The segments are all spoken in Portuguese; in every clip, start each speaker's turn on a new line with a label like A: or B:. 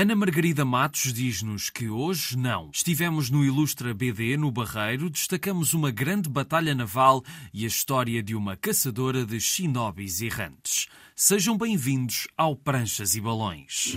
A: Ana Margarida Matos diz-nos que hoje não. Estivemos no Ilustra BD, no Barreiro, destacamos uma grande batalha naval e a história de uma caçadora de shinobis errantes. Sejam bem-vindos ao Pranchas e Balões.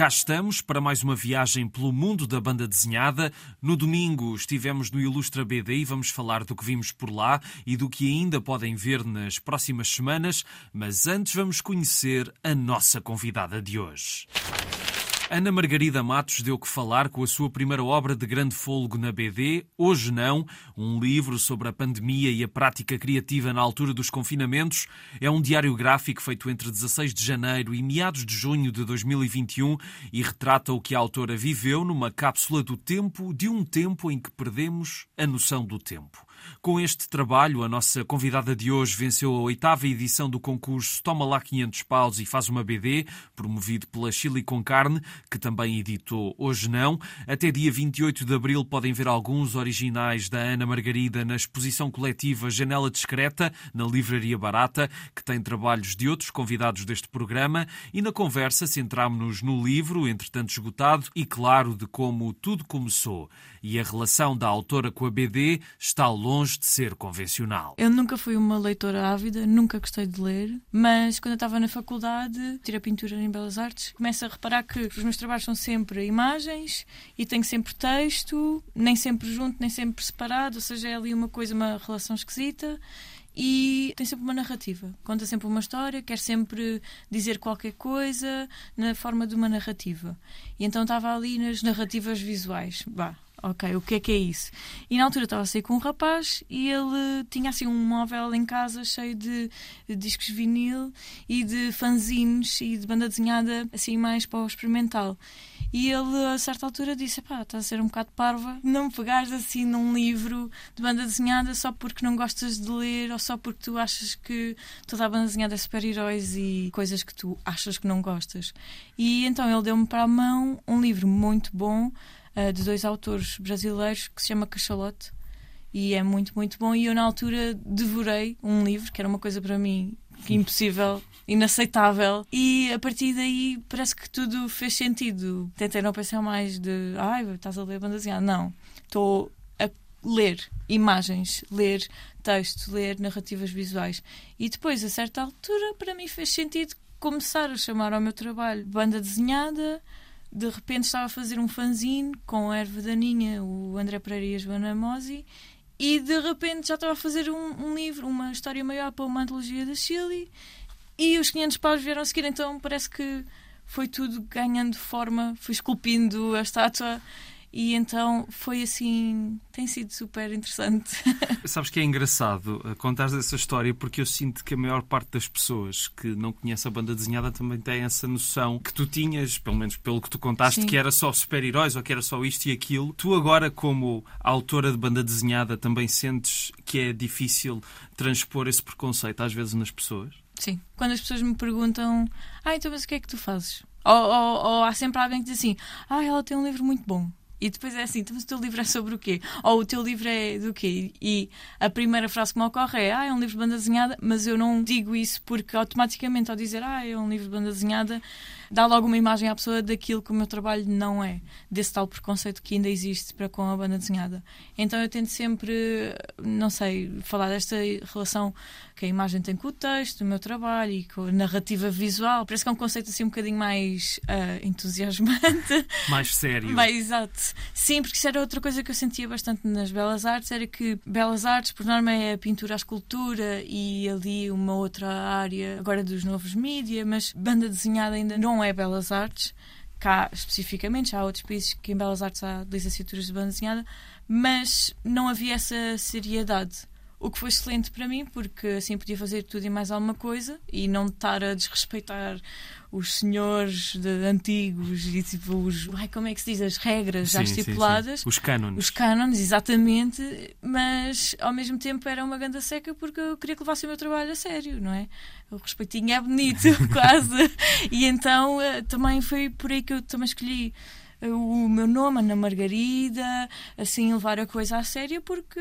A: Cá estamos para mais uma viagem pelo mundo da banda desenhada. No domingo estivemos no Ilustra BD e vamos falar do que vimos por lá e do que ainda podem ver nas próximas semanas, mas antes vamos conhecer a nossa convidada de hoje. Ana Margarida Matos deu que falar com a sua primeira obra de grande fôlego na BD, Hoje Não, um livro sobre a pandemia e a prática criativa na altura dos confinamentos. É um diário gráfico feito entre 16 de janeiro e meados de junho de 2021 e retrata o que a autora viveu numa cápsula do tempo, de um tempo em que perdemos a noção do tempo. Com este trabalho, a nossa convidada de hoje venceu a oitava edição do concurso Toma lá 500 paus e faz uma BD, promovido pela Chile com Carne, que também editou Hoje Não. Até dia 28 de abril podem ver alguns originais da Ana Margarida na exposição coletiva Janela Discreta, na Livraria Barata, que tem trabalhos de outros convidados deste programa. E na conversa centrámos-nos no livro, entretanto esgotado, e claro, de como tudo começou. E a relação da autora com a BD está longe de ser convencional.
B: Eu nunca fui uma leitora ávida, nunca gostei de ler, mas quando eu estava na faculdade, tirei pintura em Belas Artes, começo a reparar que os meus trabalhos são sempre imagens e tenho sempre texto, nem sempre junto, nem sempre separado, ou seja, é ali uma coisa, uma relação esquisita e tem sempre uma narrativa. Conta sempre uma história, quer sempre dizer qualquer coisa na forma de uma narrativa. E então estava ali nas narrativas visuais. Bah, ok, o que é que é isso? E na altura estava a sair com um rapaz e ele tinha assim um móvel em casa cheio de, de discos vinil e de fanzines e de banda desenhada assim mais para o experimental. E ele, a certa altura, disse: pá, está a ser um bocado parva não me pegares assim num livro de banda desenhada só porque não gostas de ler ou só porque tu achas que toda a banda desenhada é super-heróis e coisas que tu achas que não gostas. E então ele deu-me para a mão um livro muito bom uh, de dois autores brasileiros que se chama Cachalote. E é muito, muito bom. E eu, na altura, devorei um livro que era uma coisa para mim impossível, inaceitável. E a partir daí parece que tudo fez sentido. Tentei não pensar mais de ai, estás a ler banda desenhada. Não. Estou a ler imagens, ler texto, ler narrativas visuais. E depois, a certa altura, para mim fez sentido começar a chamar ao meu trabalho banda desenhada de repente estava a fazer um fanzine com a erva daninha, o André Pereira e a Joana Mosi, e de repente já estava a fazer um, um, livro, uma história maior para uma antologia da Chile, e os 500 paus vieram a seguir, então parece que foi tudo ganhando forma, fui esculpindo a estátua e então foi assim, tem sido super interessante.
A: Sabes que é engraçado eh, contar essa história porque eu sinto que a maior parte das pessoas que não conhece a banda desenhada também tem essa noção que tu tinhas, pelo menos pelo que tu contaste, Sim. que era só super-heróis ou que era só isto e aquilo. Tu agora, como autora de banda desenhada, também sentes que é difícil transpor esse preconceito às vezes nas pessoas?
B: Sim. Quando as pessoas me perguntam, ah, então mas o que é que tu fazes? Ou, ou, ou há sempre alguém que diz assim, ah, ela tem um livro muito bom. E depois é assim, então, mas o teu livro é sobre o quê? Ou o teu livro é do quê? E a primeira frase que me ocorre é, ah, é um livro de banda desenhada, mas eu não digo isso porque automaticamente ao dizer, ah, é um livro de banda desenhada, dá logo uma imagem à pessoa daquilo que o meu trabalho não é, desse tal preconceito que ainda existe para com a banda desenhada. Então eu tento sempre, não sei, falar desta relação que a imagem tem com o texto, o meu trabalho e com a narrativa visual. Parece que é um conceito assim um bocadinho mais uh, entusiasmante.
A: Mais sério.
B: mais exato. Sim, porque isso era outra coisa que eu sentia bastante nas belas artes, era que belas artes, por norma, é a pintura, a escultura e ali uma outra área, agora dos novos mídia, mas banda desenhada ainda não é belas artes. Cá, especificamente, já há outros países que em belas artes há licenciaturas de banda desenhada, mas não havia essa seriedade o que foi excelente para mim, porque assim podia fazer tudo e mais alguma coisa e não estar a desrespeitar os senhores de, antigos e tipo os. Ai, como é que se diz? As regras sim, já estipuladas.
A: Sim, sim. Os cânones.
B: Os cânones, exatamente. Mas ao mesmo tempo era uma ganda seca porque eu queria que levasse o meu trabalho a sério, não é? O respeitinho é bonito, quase. E então eh, também foi por aí que eu também escolhi eh, o meu nome, Ana Margarida, assim levar a coisa a sério porque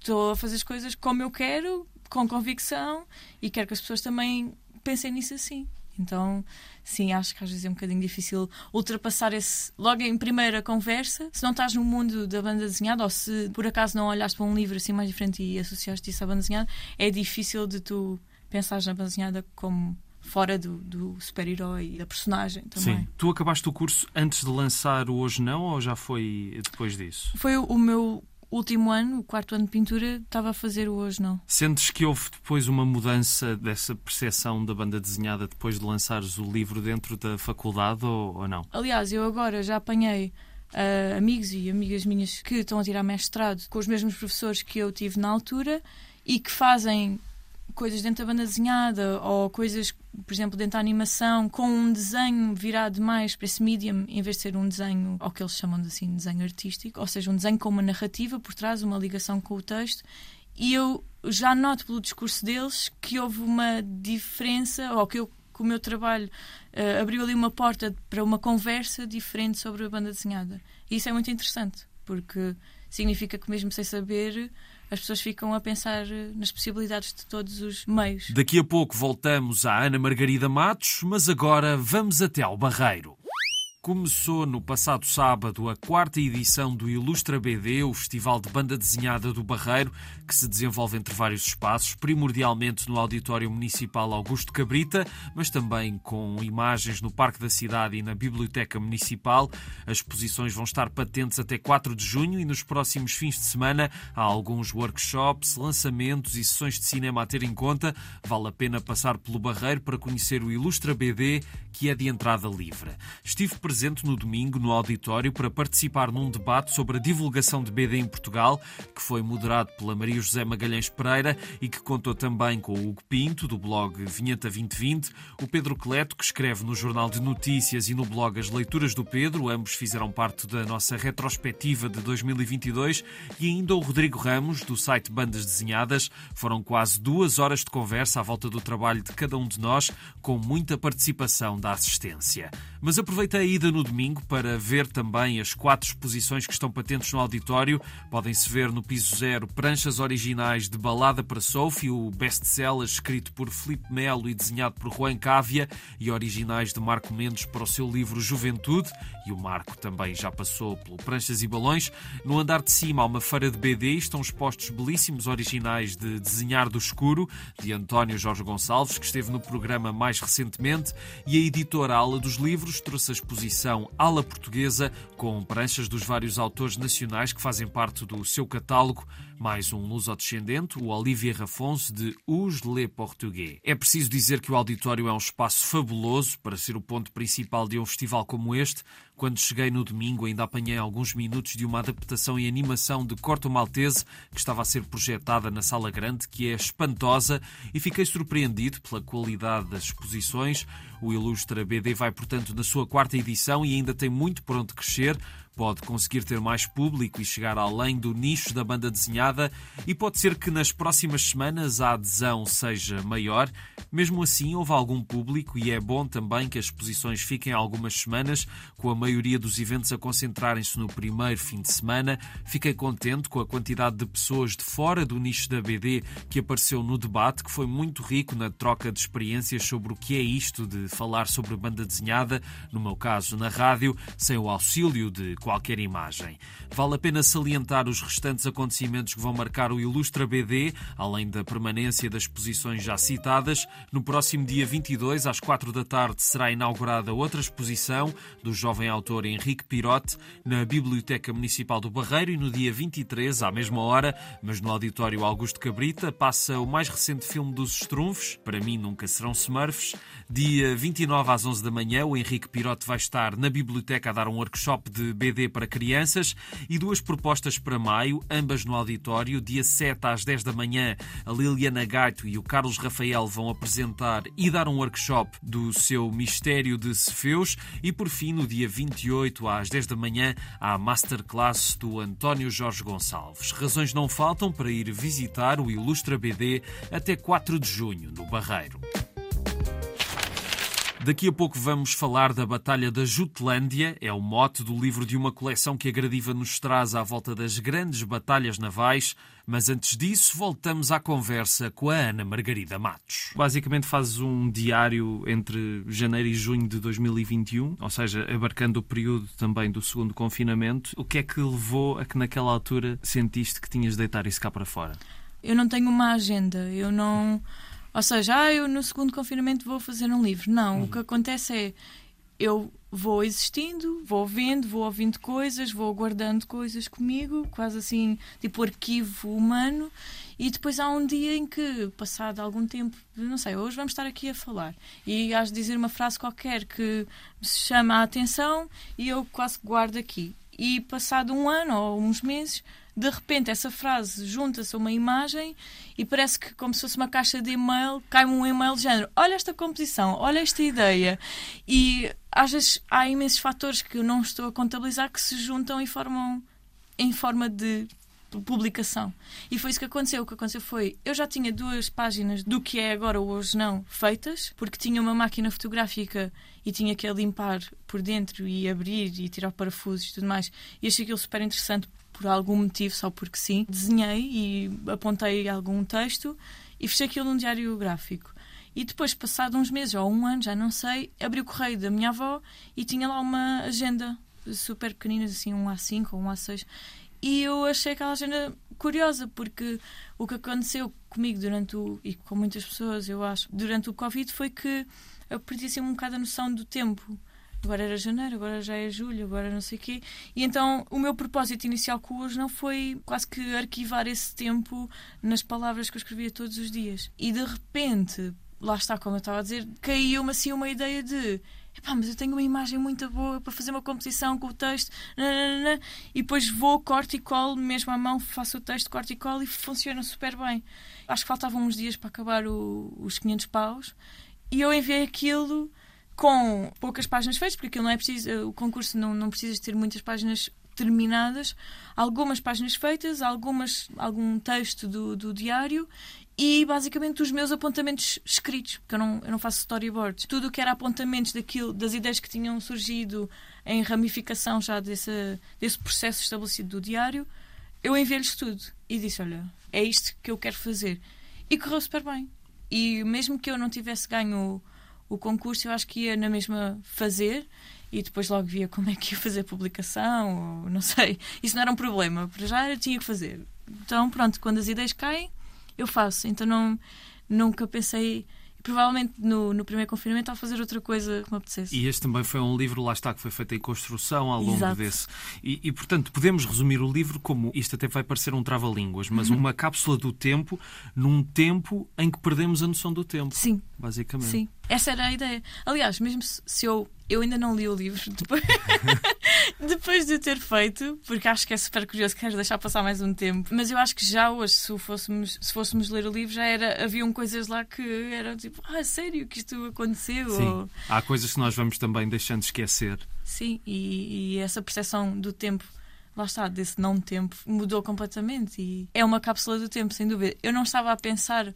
B: estou a fazer as coisas como eu quero, com convicção e quero que as pessoas também pensem nisso assim. Então, sim, acho que às vezes é um bocadinho difícil ultrapassar esse logo em primeira conversa. Se não estás no mundo da banda desenhada ou se por acaso não olhaste para um livro assim mais diferente e associaste isso à banda desenhada, é difícil de tu pensares na banda desenhada como fora do, do super-herói e da personagem também.
A: Sim. Tu acabaste o curso antes de lançar o Hoje Não ou já foi depois disso?
B: Foi o meu último ano, o quarto ano de pintura, estava a fazer o hoje não.
A: Sentes que houve depois uma mudança dessa percepção da banda desenhada depois de lançares o livro dentro da faculdade ou, ou não?
B: Aliás, eu agora já apanhei uh, amigos e amigas minhas que estão a tirar mestrado com os mesmos professores que eu tive na altura e que fazem coisas dentro da banda desenhada ou coisas, por exemplo, dentro da animação, com um desenho virado mais para esse medium, em vez de ser um desenho, ao que eles chamam de assim, desenho artístico, ou seja, um desenho com uma narrativa por trás, uma ligação com o texto. E eu já noto pelo discurso deles que houve uma diferença, ou que, eu, que o meu trabalho uh, abriu ali uma porta para uma conversa diferente sobre a banda desenhada. E isso é muito interessante, porque significa que mesmo sem saber as pessoas ficam a pensar eh, nas possibilidades de todos os meios.
A: Daqui a pouco voltamos à Ana Margarida Matos, mas agora vamos até ao Barreiro. Começou no passado sábado a quarta edição do Ilustra BD, o festival de banda desenhada do Barreiro, que se desenvolve entre vários espaços, primordialmente no Auditório Municipal Augusto Cabrita, mas também com imagens no Parque da Cidade e na Biblioteca Municipal. As exposições vão estar patentes até 4 de junho e nos próximos fins de semana há alguns workshops, lançamentos e sessões de cinema a ter em conta. Vale a pena passar pelo Barreiro para conhecer o Ilustra BD, que é de entrada livre. Estive presente no domingo no auditório para participar num debate sobre a divulgação de BD em Portugal, que foi moderado pela Maria José Magalhães Pereira e que contou também com o Hugo Pinto, do blog Vinheta 2020, o Pedro Cleto, que escreve no Jornal de Notícias e no blog As Leituras do Pedro, ambos fizeram parte da nossa retrospectiva de 2022, e ainda o Rodrigo Ramos, do site Bandas Desenhadas. Foram quase duas horas de conversa à volta do trabalho de cada um de nós, com muita participação da assistência. Mas aproveitei a ida no domingo para ver também as quatro exposições que estão patentes no auditório. Podem-se ver no piso zero pranchas originais de Balada para Sophie, o best-seller escrito por Filipe Melo e desenhado por Juan Cávia, e originais de Marco Mendes para o seu livro Juventude, e o Marco também já passou pelo Pranchas e Balões. No andar de cima há uma feira de BD, estão expostos belíssimos originais de Desenhar do Escuro, de António Jorge Gonçalves, que esteve no programa mais recentemente, e a editora Ala dos Livros livros trouxe a exposição Ala Portuguesa, com pranchas dos vários autores nacionais que fazem parte do seu catálogo, mais um luso-descendente, o Olivia Rafonso, de Os Le Português. É preciso dizer que o auditório é um espaço fabuloso para ser o ponto principal de um festival como este. Quando cheguei no domingo, ainda apanhei alguns minutos de uma adaptação em animação de Corto Maltese, que estava a ser projetada na Sala Grande, que é espantosa, e fiquei surpreendido pela qualidade das exposições. O Ilustra BD vai, portanto, na sua quarta edição e ainda tem muito por onde crescer pode conseguir ter mais público e chegar além do nicho da banda desenhada, e pode ser que nas próximas semanas a adesão seja maior. Mesmo assim, houve algum público e é bom também que as exposições fiquem algumas semanas, com a maioria dos eventos a concentrarem-se no primeiro fim de semana. Fiquei contente com a quantidade de pessoas de fora do nicho da BD que apareceu no debate, que foi muito rico na troca de experiências sobre o que é isto de falar sobre banda desenhada, no meu caso na rádio, sem o auxílio de qualquer imagem. Vale a pena salientar os restantes acontecimentos que vão marcar o Ilustra BD, além da permanência das exposições já citadas. No próximo dia 22, às 4 da tarde, será inaugurada outra exposição do jovem autor Henrique Pirote na Biblioteca Municipal do Barreiro e no dia 23, à mesma hora, mas no Auditório Augusto Cabrita, passa o mais recente filme dos Estrunfos, para mim nunca serão Smurfs. Dia 29 às 11 da manhã, o Henrique Pirote vai estar na biblioteca a dar um workshop de BD Para crianças e duas propostas para maio, ambas no auditório. Dia 7 às 10 da manhã, a Liliana Gaito e o Carlos Rafael vão apresentar e dar um workshop do seu Mistério de Cefeus. E por fim, no dia 28 às 10 da manhã, há a masterclass do António Jorge Gonçalves. Razões não faltam para ir visitar o Ilustra BD até 4 de junho, no Barreiro. Daqui a pouco vamos falar da Batalha da Jutlândia, é o mote do livro de uma coleção que a Gradiva nos traz à volta das grandes batalhas navais. Mas antes disso, voltamos à conversa com a Ana Margarida Matos. Basicamente fazes um diário entre janeiro e junho de 2021, ou seja, abarcando o período também do segundo confinamento. O que é que levou a que naquela altura sentiste que tinhas de deitar isso cá para fora?
B: Eu não tenho uma agenda, eu não ou seja, ah, eu no segundo confinamento vou fazer um livro. Não, uhum. o que acontece é eu vou existindo, vou vendo, vou ouvindo coisas, vou guardando coisas comigo, quase assim, tipo arquivo humano, e depois há um dia em que, passado algum tempo, não sei, hoje vamos estar aqui a falar, e has de dizer uma frase qualquer que me chama a atenção e eu quase guardo aqui. E passado um ano ou uns meses, de repente essa frase junta-se a uma imagem e parece que, como se fosse uma caixa de e-mail, cai-me um e-mail de género: olha esta composição, olha esta ideia. E às vezes há imensos fatores que eu não estou a contabilizar que se juntam e formam em forma de publicação. E foi isso que aconteceu. O que aconteceu foi, eu já tinha duas páginas do que é agora hoje não feitas, porque tinha uma máquina fotográfica e tinha que a limpar por dentro e abrir e tirar parafusos e tudo mais. E achei aquilo super interessante por algum motivo, só porque sim. Desenhei e apontei algum texto e fechei aquilo num diário gráfico. E depois, passado uns meses ou um ano, já não sei, abri o correio da minha avó e tinha lá uma agenda super pequenina, assim, um A5 ou um A6. E eu achei aquela agenda curiosa, porque o que aconteceu comigo durante o. e com muitas pessoas, eu acho, durante o Covid foi que eu perdi assim um bocado a noção do tempo agora era janeiro, agora já é julho, agora não sei o quê. E então o meu propósito inicial com hoje não foi quase que arquivar esse tempo nas palavras que eu escrevia todos os dias. E de repente, lá está, como eu estava a dizer, caiu-me assim uma ideia de Epá, mas eu tenho uma imagem muito boa para fazer uma composição com o texto, nananana, e depois vou, corto e colo, mesmo à mão, faço o texto, corto e colo e funciona super bem. Acho que faltavam uns dias para acabar o, os 500 paus e eu enviei aquilo com poucas páginas feitas, porque não é preciso, eh, o concurso não, não precisa ter muitas páginas terminadas, algumas páginas feitas, algumas, algum texto do, do diário e basicamente os meus apontamentos escritos, porque eu não, eu não faço storyboards. Tudo o que era apontamentos daquilo, das ideias que tinham surgido em ramificação já desse, desse processo estabelecido do diário, eu enviei-lhes tudo e disse: Olha, é isto que eu quero fazer. E correu super bem. E mesmo que eu não tivesse ganho o concurso eu acho que ia na mesma fazer e depois logo via como é que ia fazer a publicação, ou não sei. Isso não era um problema, para já eu tinha que fazer. Então, pronto, quando as ideias caem, eu faço. Então, não, nunca pensei provavelmente no, no primeiro confinamento a fazer outra coisa que me apetecesse.
A: E este também foi um livro, lá está, que foi feito em construção ao longo Exato. desse. E, e, portanto, podemos resumir o livro como isto até vai parecer um trava-línguas, mas uhum. uma cápsula do tempo num tempo em que perdemos a noção do tempo.
B: Sim.
A: Basicamente.
B: Sim. Essa era a ideia. Aliás, mesmo se eu eu ainda não li o livro depois, depois de ter feito, porque acho que é super curioso, quero deixar passar mais um tempo. Mas eu acho que já hoje, se fôssemos, se fôssemos ler o livro, já era, haviam coisas lá que eram tipo, ah, sério que isto aconteceu?
A: Sim. Ou... Há coisas que nós vamos também deixando de esquecer.
B: Sim, e, e essa percepção do tempo lá está, desse não tempo, mudou completamente. E é uma cápsula do tempo, sem dúvida. Eu não estava a pensar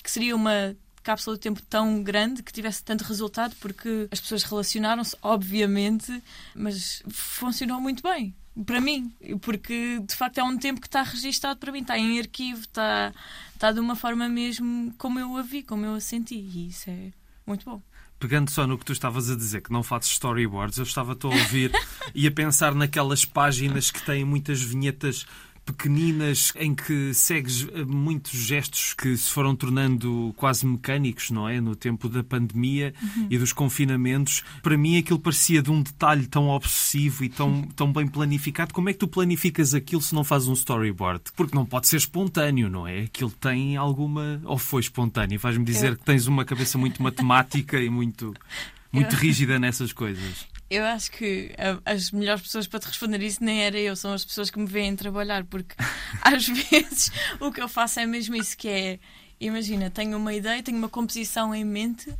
B: que seria uma cápsula do tempo tão grande que tivesse tanto resultado, porque as pessoas relacionaram-se, obviamente, mas funcionou muito bem para mim, porque de facto é um tempo que está registado para mim, está em arquivo, está, está de uma forma mesmo como eu a vi, como eu a senti, e isso é muito bom.
A: Pegando só no que tu estavas a dizer, que não fazes storyboards, eu estava-te a ouvir e a pensar naquelas páginas que têm muitas vinhetas pequeninas em que segues eh, muitos gestos que se foram tornando quase mecânicos, não é? No tempo da pandemia uhum. e dos confinamentos. Para mim aquilo parecia de um detalhe tão obsessivo e tão, tão bem planificado. Como é que tu planificas aquilo se não fazes um storyboard? Porque não pode ser espontâneo, não é? Aquilo tem alguma. Ou foi espontâneo? Vais-me dizer Eu... que tens uma cabeça muito matemática e muito, muito rígida nessas coisas.
B: Eu acho que as melhores pessoas para te responder isso nem era eu, são as pessoas que me veem trabalhar, porque às vezes o que eu faço é mesmo isso que é. Imagina, tenho uma ideia, tenho uma composição em mente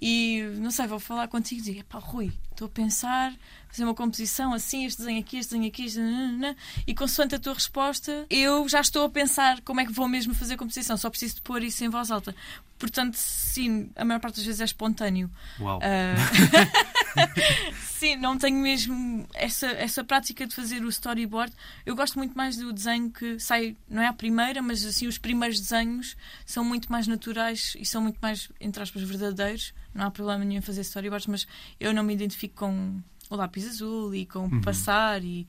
B: e não sei, vou falar contigo e digo, pá, Rui, estou a pensar, fazer uma composição assim, este desenho aqui, este desenho aqui, este... e consoante a tua resposta, eu já estou a pensar como é que vou mesmo fazer a composição, só preciso de pôr isso em voz alta. Portanto, sim, a maior parte das vezes é espontâneo.
A: Uau!
B: Uh... sim, não tenho mesmo essa, essa prática de fazer o storyboard. Eu gosto muito mais do desenho que sai, não é a primeira, mas assim, os primeiros desenhos são muito mais naturais e são muito mais, entre aspas, verdadeiros. Não há problema nenhum em fazer storyboards, mas eu não me identifico com o lápis azul e com uhum. passar. e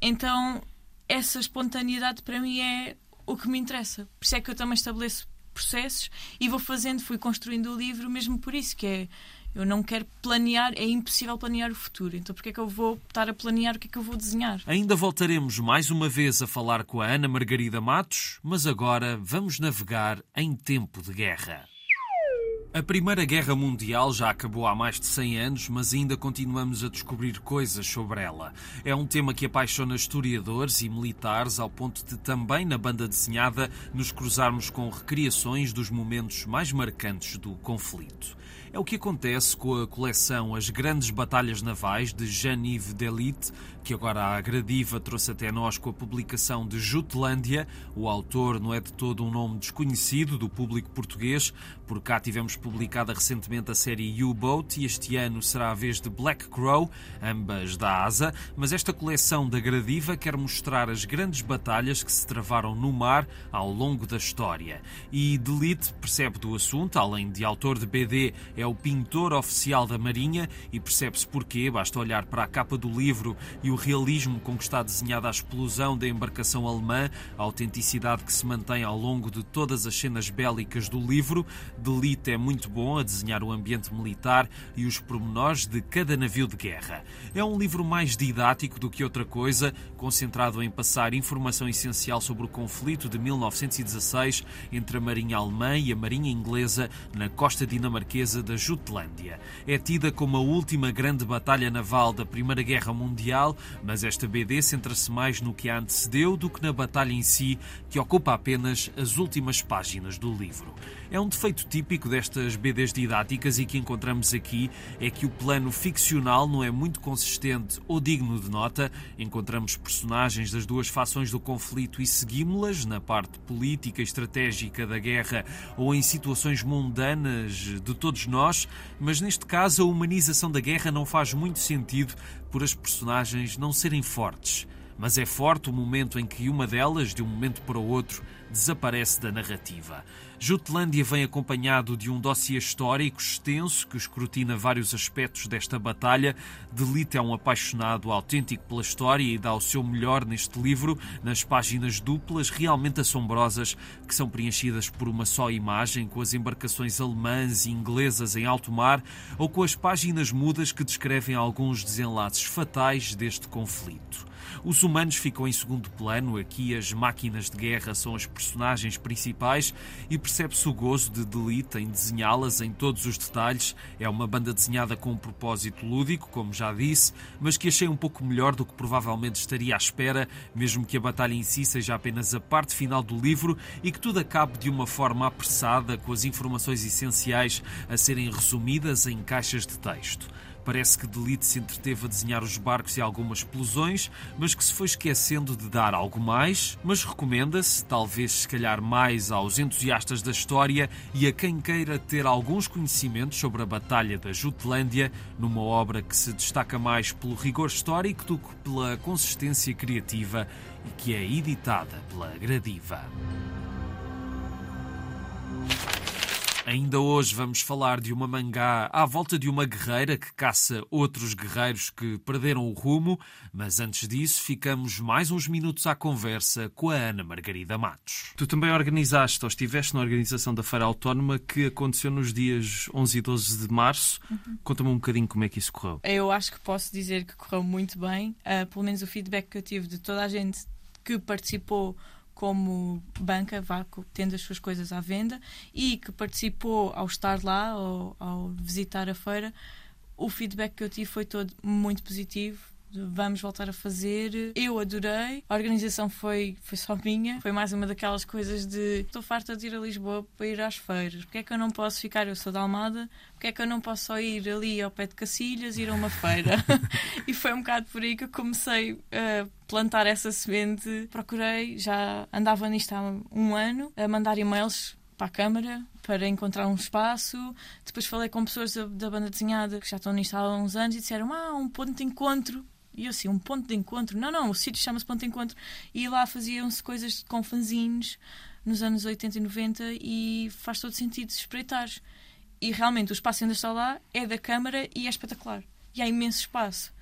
B: Então, essa espontaneidade para mim é o que me interessa. Por isso é que eu também estabeleço processos e vou fazendo, fui construindo o livro mesmo por isso, que é eu não quero planear, é impossível planear o futuro. Então, porquê é que eu vou estar a planear o que é que eu vou desenhar?
A: Ainda voltaremos mais uma vez a falar com a Ana Margarida Matos, mas agora vamos navegar em tempo de guerra. A Primeira Guerra Mundial já acabou há mais de 100 anos, mas ainda continuamos a descobrir coisas sobre ela. É um tema que apaixona historiadores e militares, ao ponto de também na banda desenhada nos cruzarmos com recriações dos momentos mais marcantes do conflito. É o que acontece com a coleção As Grandes Batalhas Navais de Jean-Yves Delit, que agora a Gradiva trouxe até nós com a publicação de Jutlândia. O autor não é de todo um nome desconhecido do público português. Por cá tivemos publicada recentemente a série U-Boat e este ano será a vez de Black Crow, ambas da ASA. Mas esta coleção da Gradiva quer mostrar as grandes batalhas que se travaram no mar ao longo da história. E Delit percebe do assunto, além de autor de BD, é o pintor oficial da Marinha e percebe-se porquê, basta olhar para a capa do livro e o realismo com que está desenhada a explosão da embarcação alemã, a autenticidade que se mantém ao longo de todas as cenas bélicas do livro. Delite é muito bom a desenhar o ambiente militar e os pormenores de cada navio de guerra. É um livro mais didático do que outra coisa, concentrado em passar informação essencial sobre o conflito de 1916 entre a Marinha Alemã e a Marinha Inglesa na costa dinamarquesa da Jutlândia. É tida como a última grande batalha naval da Primeira Guerra Mundial, mas esta BD centra-se mais no que a antecedeu do que na batalha em si, que ocupa apenas as últimas páginas do livro. É um defeito típico destas BDs didáticas e que encontramos aqui é que o plano ficcional não é muito consistente ou digno de nota. Encontramos personagens das duas fações do conflito e seguimos-las na parte política e estratégica da guerra ou em situações mundanas de todos nós, mas neste caso a humanização da guerra não faz muito sentido por as personagens não serem fortes. Mas é forte o momento em que uma delas, de um momento para o outro, desaparece da narrativa. Jutlândia vem acompanhado de um dossiê histórico extenso que escrutina vários aspectos desta batalha. Delite é um apaixonado autêntico pela história e dá o seu melhor neste livro, nas páginas duplas realmente assombrosas que são preenchidas por uma só imagem, com as embarcações alemãs e inglesas em alto mar, ou com as páginas mudas que descrevem alguns desenlaces fatais deste conflito. Os humanos ficam em segundo plano, aqui as máquinas de guerra são as personagens principais e percebe-se o gozo de Delite em desenhá-las em todos os detalhes. É uma banda desenhada com um propósito lúdico, como já disse, mas que achei um pouco melhor do que provavelmente estaria à espera, mesmo que a batalha em si seja apenas a parte final do livro e que tudo acabe de uma forma apressada, com as informações essenciais a serem resumidas em caixas de texto. Parece que Delite se entreteve a desenhar os barcos e algumas explosões, mas que se foi esquecendo de dar algo mais. Mas recomenda-se, talvez se calhar mais aos entusiastas da história e a quem queira ter alguns conhecimentos sobre a Batalha da Jutlândia, numa obra que se destaca mais pelo rigor histórico do que pela consistência criativa e que é editada pela Gradiva. Ainda hoje vamos falar de uma mangá à volta de uma guerreira que caça outros guerreiros que perderam o rumo, mas antes disso ficamos mais uns minutos à conversa com a Ana Margarida Matos. Tu também organizaste, ou estiveste na organização da Feira Autónoma que aconteceu nos dias 11 e 12 de março. Uhum. Conta-me um bocadinho como é que isso correu.
B: Eu acho que posso dizer que correu muito bem, uh, pelo menos o feedback que eu tive de toda a gente que participou como banca, vá tendo as suas coisas à venda e que participou ao estar lá ou ao visitar a feira, O feedback que eu tive foi todo muito positivo vamos voltar a fazer. Eu adorei. A organização foi, foi só minha. Foi mais uma daquelas coisas de estou farta de ir a Lisboa para ir às feiras. Porque é que eu não posso ficar? Eu sou da Almada. Porque é que eu não posso só ir ali ao pé de Cacilhas e ir a uma feira? e foi um bocado por aí que eu comecei a plantar essa semente. Procurei, já andava nisto há um ano, a mandar e-mails para a Câmara para encontrar um espaço. Depois falei com pessoas da, da banda desenhada que já estão nisto há uns anos e disseram: Ah, um ponto de encontro e eu assim, um ponto de encontro? Não, não, o sítio chama-se ponto de encontro. E lá faziam-se coisas com fanzines nos anos 80 e 90 e faz todo sentido espreitar. E realmente o espaço ainda está lá, é da Câmara e é espetacular. E há imenso espaço.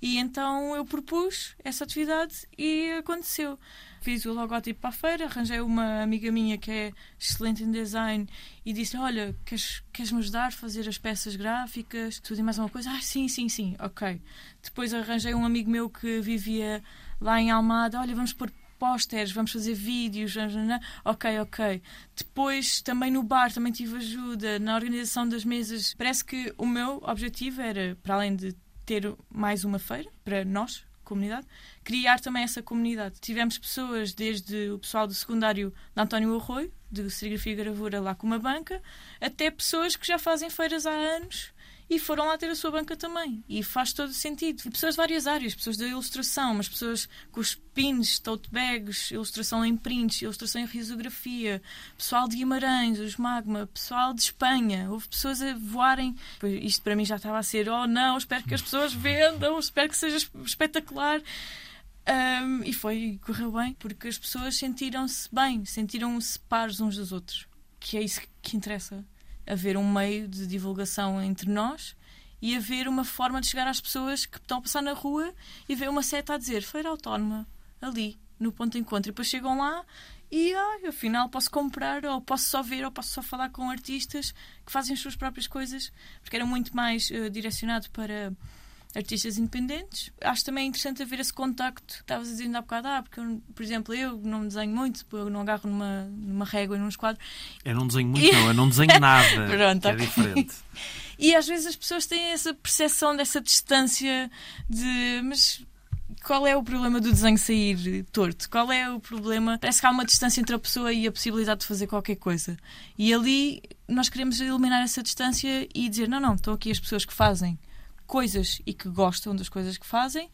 B: E então eu propus essa atividade e aconteceu. Fiz o logótipo para a feira, arranjei uma amiga minha que é excelente em design e disse: Olha, queres, queres me ajudar a fazer as peças gráficas? Tudo e mais uma coisa? Ah, sim, sim, sim, ok. Depois arranjei um amigo meu que vivia lá em Almada: Olha, vamos pôr pósteres, vamos fazer vídeos, ok, ok. Depois, também no bar, também tive ajuda na organização das mesas. Parece que o meu objetivo era, para além de ter mais uma feira para nós, comunidade, criar também essa comunidade. Tivemos pessoas, desde o pessoal do secundário de António Arroio, de serigrafia e gravura lá com uma banca, até pessoas que já fazem feiras há anos e foram lá ter a sua banca também. E faz todo sentido. E pessoas de várias áreas, pessoas da ilustração, mas pessoas com os pins, tote bags, ilustração em prints, ilustração em risografia, pessoal de Guimarães, os Magma, pessoal de Espanha. Houve pessoas a voarem. Isto para mim já estava a ser, oh não, espero que as pessoas vendam, espero que seja espetacular. Um, e foi, correu bem, porque as pessoas sentiram-se bem, sentiram-se pares uns dos outros, que é isso que interessa haver um meio de divulgação entre nós e haver uma forma de chegar às pessoas que estão a passar na rua e ver uma seta a dizer feira autónoma, ali, no ponto de encontro. E depois chegam lá e, ah, afinal, posso comprar, ou posso só ver, ou posso só falar com artistas que fazem as suas próprias coisas, porque era muito mais uh, direcionado para artistas independentes. Acho também interessante haver esse contacto. Estavas dizendo há bocado, ah, porque, eu, por exemplo, eu não desenho muito, eu não agarro numa, numa régua e num esquadro.
A: Eu não desenho muito, e... não, eu não desenho nada. Pronto, é okay. diferente.
B: E às vezes as pessoas têm essa percepção dessa distância de. Mas qual é o problema do desenho sair torto? Qual é o problema? Parece que há uma distância entre a pessoa e a possibilidade de fazer qualquer coisa. E ali nós queremos eliminar essa distância e dizer: não, não, estão aqui as pessoas que fazem coisas e que gostam das coisas que fazem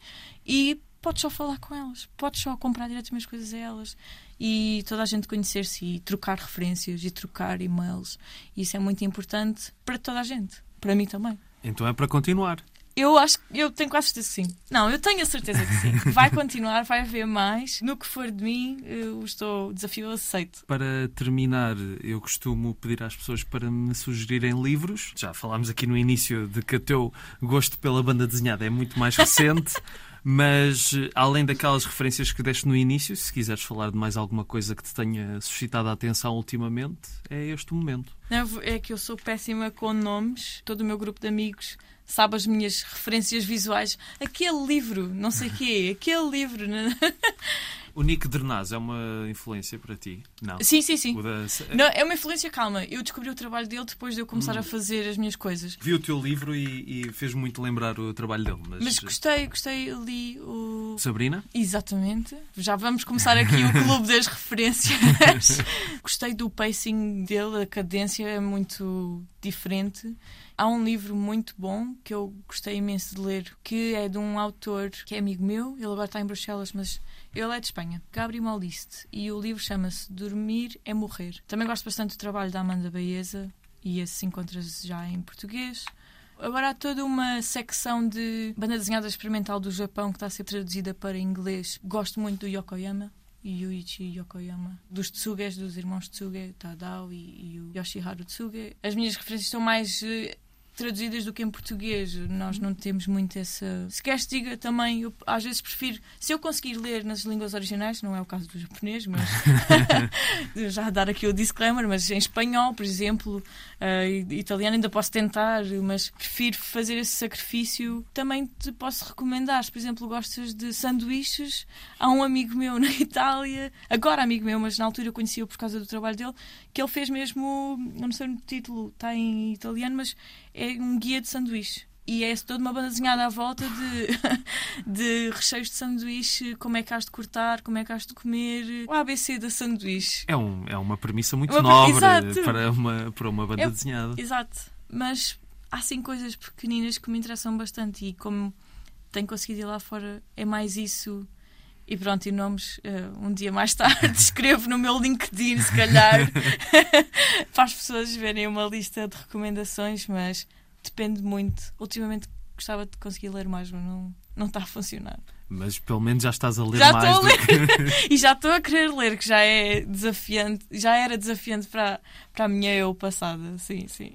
B: e podes só falar com elas, podes só comprar diretamente as coisas a elas e toda a gente conhecer-se e trocar referências e trocar e-mails. Isso é muito importante para toda a gente, para mim também.
A: Então é para continuar.
B: Eu acho eu tenho quase certeza que sim. Não, eu tenho a certeza que sim. Vai continuar, vai haver mais. No que for de mim, eu estou desafio aceito.
A: Para terminar, eu costumo pedir às pessoas para me sugerirem livros. Já falámos aqui no início de que o teu gosto pela banda desenhada é muito mais recente. Mas, além daquelas referências que deste no início, se quiseres falar de mais alguma coisa que te tenha suscitado a atenção ultimamente, é este o momento.
B: Não, é que eu sou péssima com nomes. Todo o meu grupo de amigos sabe as minhas referências visuais. Aquele livro, não sei o quê, aquele livro. Né?
A: O Nick Dernaz é uma influência para ti? Não.
B: Sim, sim, sim. Da... Não, é uma influência, calma. Eu descobri o trabalho dele depois de eu começar hum. a fazer as minhas coisas.
A: Vi o teu livro e, e fez muito lembrar o trabalho dele. Mas...
B: mas gostei, gostei, li o.
A: Sabrina?
B: Exatamente. Já vamos começar aqui o clube das referências. gostei do pacing dele, a cadência é muito diferente. Há um livro muito bom que eu gostei imenso de ler, que é de um autor que é amigo meu, ele agora está em Bruxelas, mas ele é de Espanha, Gabriel Maliste, e o livro chama-se Dormir é Morrer. Também gosto bastante do trabalho da Amanda Baeza, e esse encontra-se já em português. Agora há toda uma secção de banda desenhada experimental do Japão que está a ser traduzida para inglês. Gosto muito do Yokoyama, Yuichi Yokoyama, dos Tsuges, dos irmãos Tsuge, Tadao e, e o Yoshiharu Tsuge. As minhas referências estão mais eh, traduzidas do que em português. Nós não temos muito essa. Se queres, diga também, eu às vezes prefiro. Se eu conseguir ler nas línguas originais, não é o caso do japonês, mas. já dar aqui o disclaimer, mas em espanhol, por exemplo, uh, italiano ainda posso tentar, mas prefiro fazer esse sacrifício. Também te posso recomendar, se por exemplo gostas de sanduíches, há um amigo meu na Itália, agora amigo meu, mas na altura eu conhecia-o por causa do trabalho dele, que ele fez mesmo, não sei o título, está em italiano, mas é um guia de sanduíche. e é toda uma banda desenhada à volta de, de recheios de sanduíche, como é que has de cortar, como é que has de comer, o ABC da sanduíche.
A: É, um, é uma premissa muito uma, nobre para uma, para uma banda é, desenhada.
B: Exato, mas há sim coisas pequeninas que me interessam bastante e como tenho conseguido ir lá fora, é mais isso. E pronto, e nomes uh, um dia mais tarde escrevo no meu LinkedIn, se calhar, para as pessoas verem uma lista de recomendações, mas depende muito. Ultimamente gostava de conseguir ler mais, mas não, não está a funcionar.
A: Mas pelo menos já estás a ler
B: já
A: mais.
B: Estou a ler. Que... e já estou a querer ler, que já é desafiante, já era desafiante para, para a minha eu passada. Sim, sim.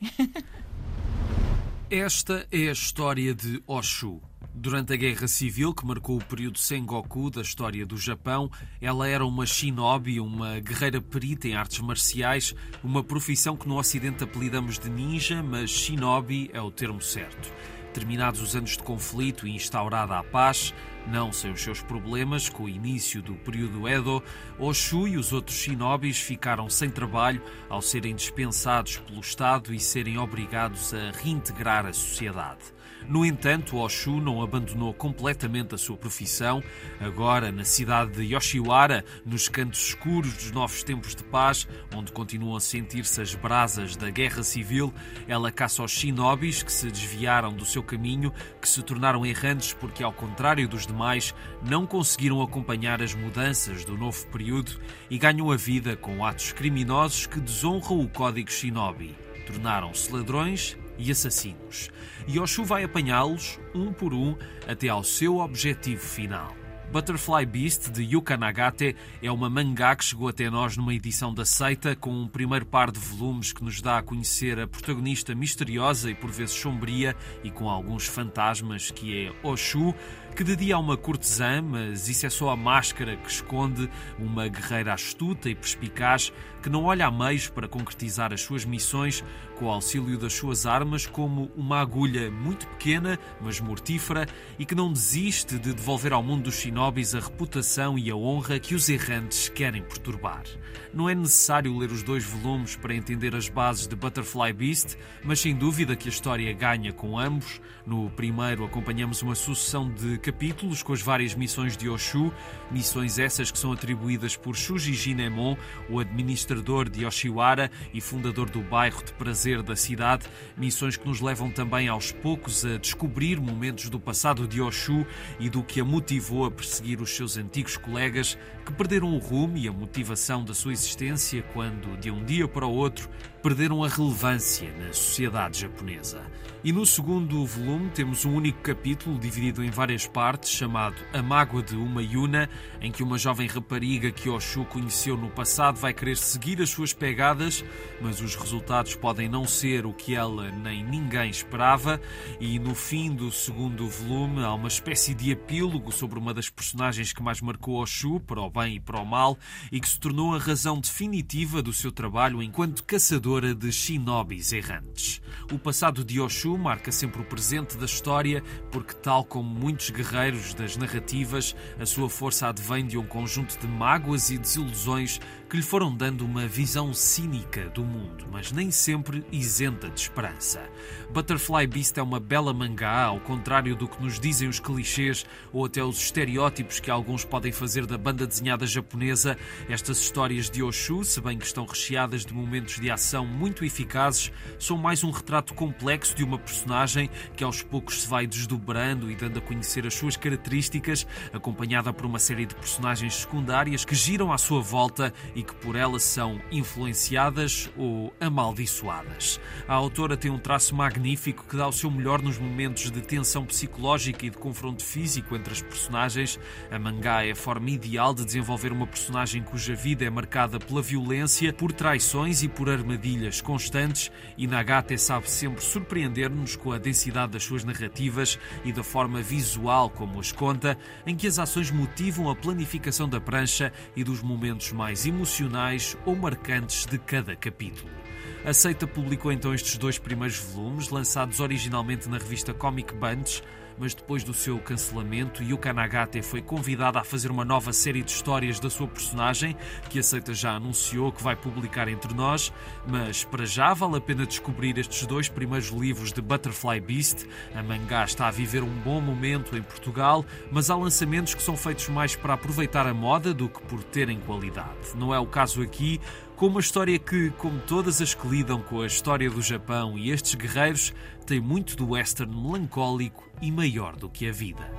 A: Esta é a história de Oshu. Durante a Guerra Civil, que marcou o período Sengoku da história do Japão, ela era uma shinobi, uma guerreira perita em artes marciais, uma profissão que no Ocidente apelidamos de ninja, mas shinobi é o termo certo. Terminados os anos de conflito e instaurada a paz, não sem os seus problemas, com o início do período Edo, Oshu e os outros shinobis ficaram sem trabalho ao serem dispensados pelo Estado e serem obrigados a reintegrar a sociedade. No entanto, Oshu não abandonou completamente a sua profissão. Agora, na cidade de Yoshiwara, nos cantos escuros dos novos tempos de paz, onde continuam a sentir-se as brasas da guerra civil, ela caça os shinobis que se desviaram do seu caminho, que se tornaram errantes porque, ao contrário dos demais, não conseguiram acompanhar as mudanças do novo período e ganham a vida com atos criminosos que desonram o código shinobi. Tornaram-se ladrões e assassinos. Yoshu vai apanhá-los, um por um, até ao seu objetivo final. Butterfly Beast, de Yuka Nagate, é uma mangá que chegou até nós numa edição da Seita, com um primeiro par de volumes que nos dá a conhecer a protagonista misteriosa e por vezes sombria e com alguns fantasmas, que é Oshu, que de dia é uma cortesã, mas isso é só a máscara que esconde uma guerreira astuta e perspicaz que não olha a meios para concretizar as suas missões com o auxílio das suas armas, como uma agulha muito pequena, mas mortífera, e que não desiste de devolver ao mundo dos shinobis a reputação e a honra que os errantes querem perturbar. Não é necessário ler os dois volumes para entender as bases de Butterfly Beast, mas sem dúvida que a história ganha com ambos. No primeiro, acompanhamos uma sucessão de capítulos com as várias missões de Oshu, missões essas que são atribuídas por Shuji Jinemon, o administrador de Yoshiwara e fundador do bairro de prazer da cidade, missões que nos levam também aos poucos a descobrir momentos do passado de Oshu e do que a motivou a perseguir os seus antigos colegas que perderam o rumo e a motivação da sua existência quando, de um dia para o outro, perderam a relevância na sociedade japonesa. E no segundo volume temos um único capítulo dividido em várias partes, chamado A Mágoa de uma Yuna, em que uma jovem rapariga que Oshu conheceu no passado vai querer seguir as suas pegadas, mas os resultados podem não ser o que ela nem ninguém esperava. E no fim do segundo volume há uma espécie de epílogo sobre uma das personagens que mais marcou Oshu, para o bem e para o mal, e que se tornou a razão definitiva do seu trabalho enquanto caçadora de shinobis errantes. O passado de Oshu marca sempre o presente da história, porque, tal como muitos guerreiros das narrativas, a sua força advém de um conjunto de mágoas e desilusões que lhe foram dando uma visão cínica do mundo, mas nem sempre isenta de esperança. Butterfly Beast é uma bela mangá, ao contrário do que nos dizem os clichês ou até os estereótipos que alguns podem fazer da banda desenhada japonesa. Estas histórias de Oshu, se bem que estão recheadas de momentos de ação muito eficazes, são mais um retrato complexo de uma personagem que aos poucos se vai desdobrando e dando a conhecer as suas características, acompanhada por uma série de personagens secundárias que giram à sua volta que por ela são influenciadas ou amaldiçoadas. A autora tem um traço magnífico que dá o seu melhor nos momentos de tensão psicológica e de confronto físico entre as personagens. A mangá é a forma ideal de desenvolver uma personagem cuja vida é marcada pela violência, por traições e por armadilhas constantes, e Nagate sabe sempre surpreender-nos com a densidade das suas narrativas e da forma visual como as conta, em que as ações motivam a planificação da prancha e dos momentos mais emocionais ou marcantes de cada capítulo. A Seita publicou então estes dois primeiros volumes, lançados originalmente na revista Comic Bunch, mas depois do seu cancelamento, Yuka Nagate foi convidada a fazer uma nova série de histórias da sua personagem, que a Seita já anunciou que vai publicar entre nós, mas para já vale a pena descobrir estes dois primeiros livros de Butterfly Beast. A mangá está a viver um bom momento em Portugal, mas há lançamentos que são feitos mais para aproveitar a moda do que por terem qualidade. Não é o caso aqui, com uma história que, como todas as que lidam com a história do Japão e estes guerreiros, tem muito do western melancólico e maior do que a vida.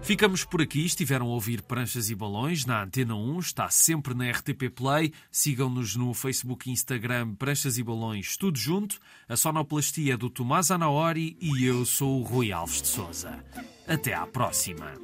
A: Ficamos por aqui. Estiveram a ouvir Pranchas e Balões na Antena 1. Está sempre na RTP Play. Sigam-nos no Facebook e Instagram Pranchas e Balões, tudo junto. A sonoplastia é do Tomás Anaori e eu sou o Rui Alves de Souza. Até à próxima.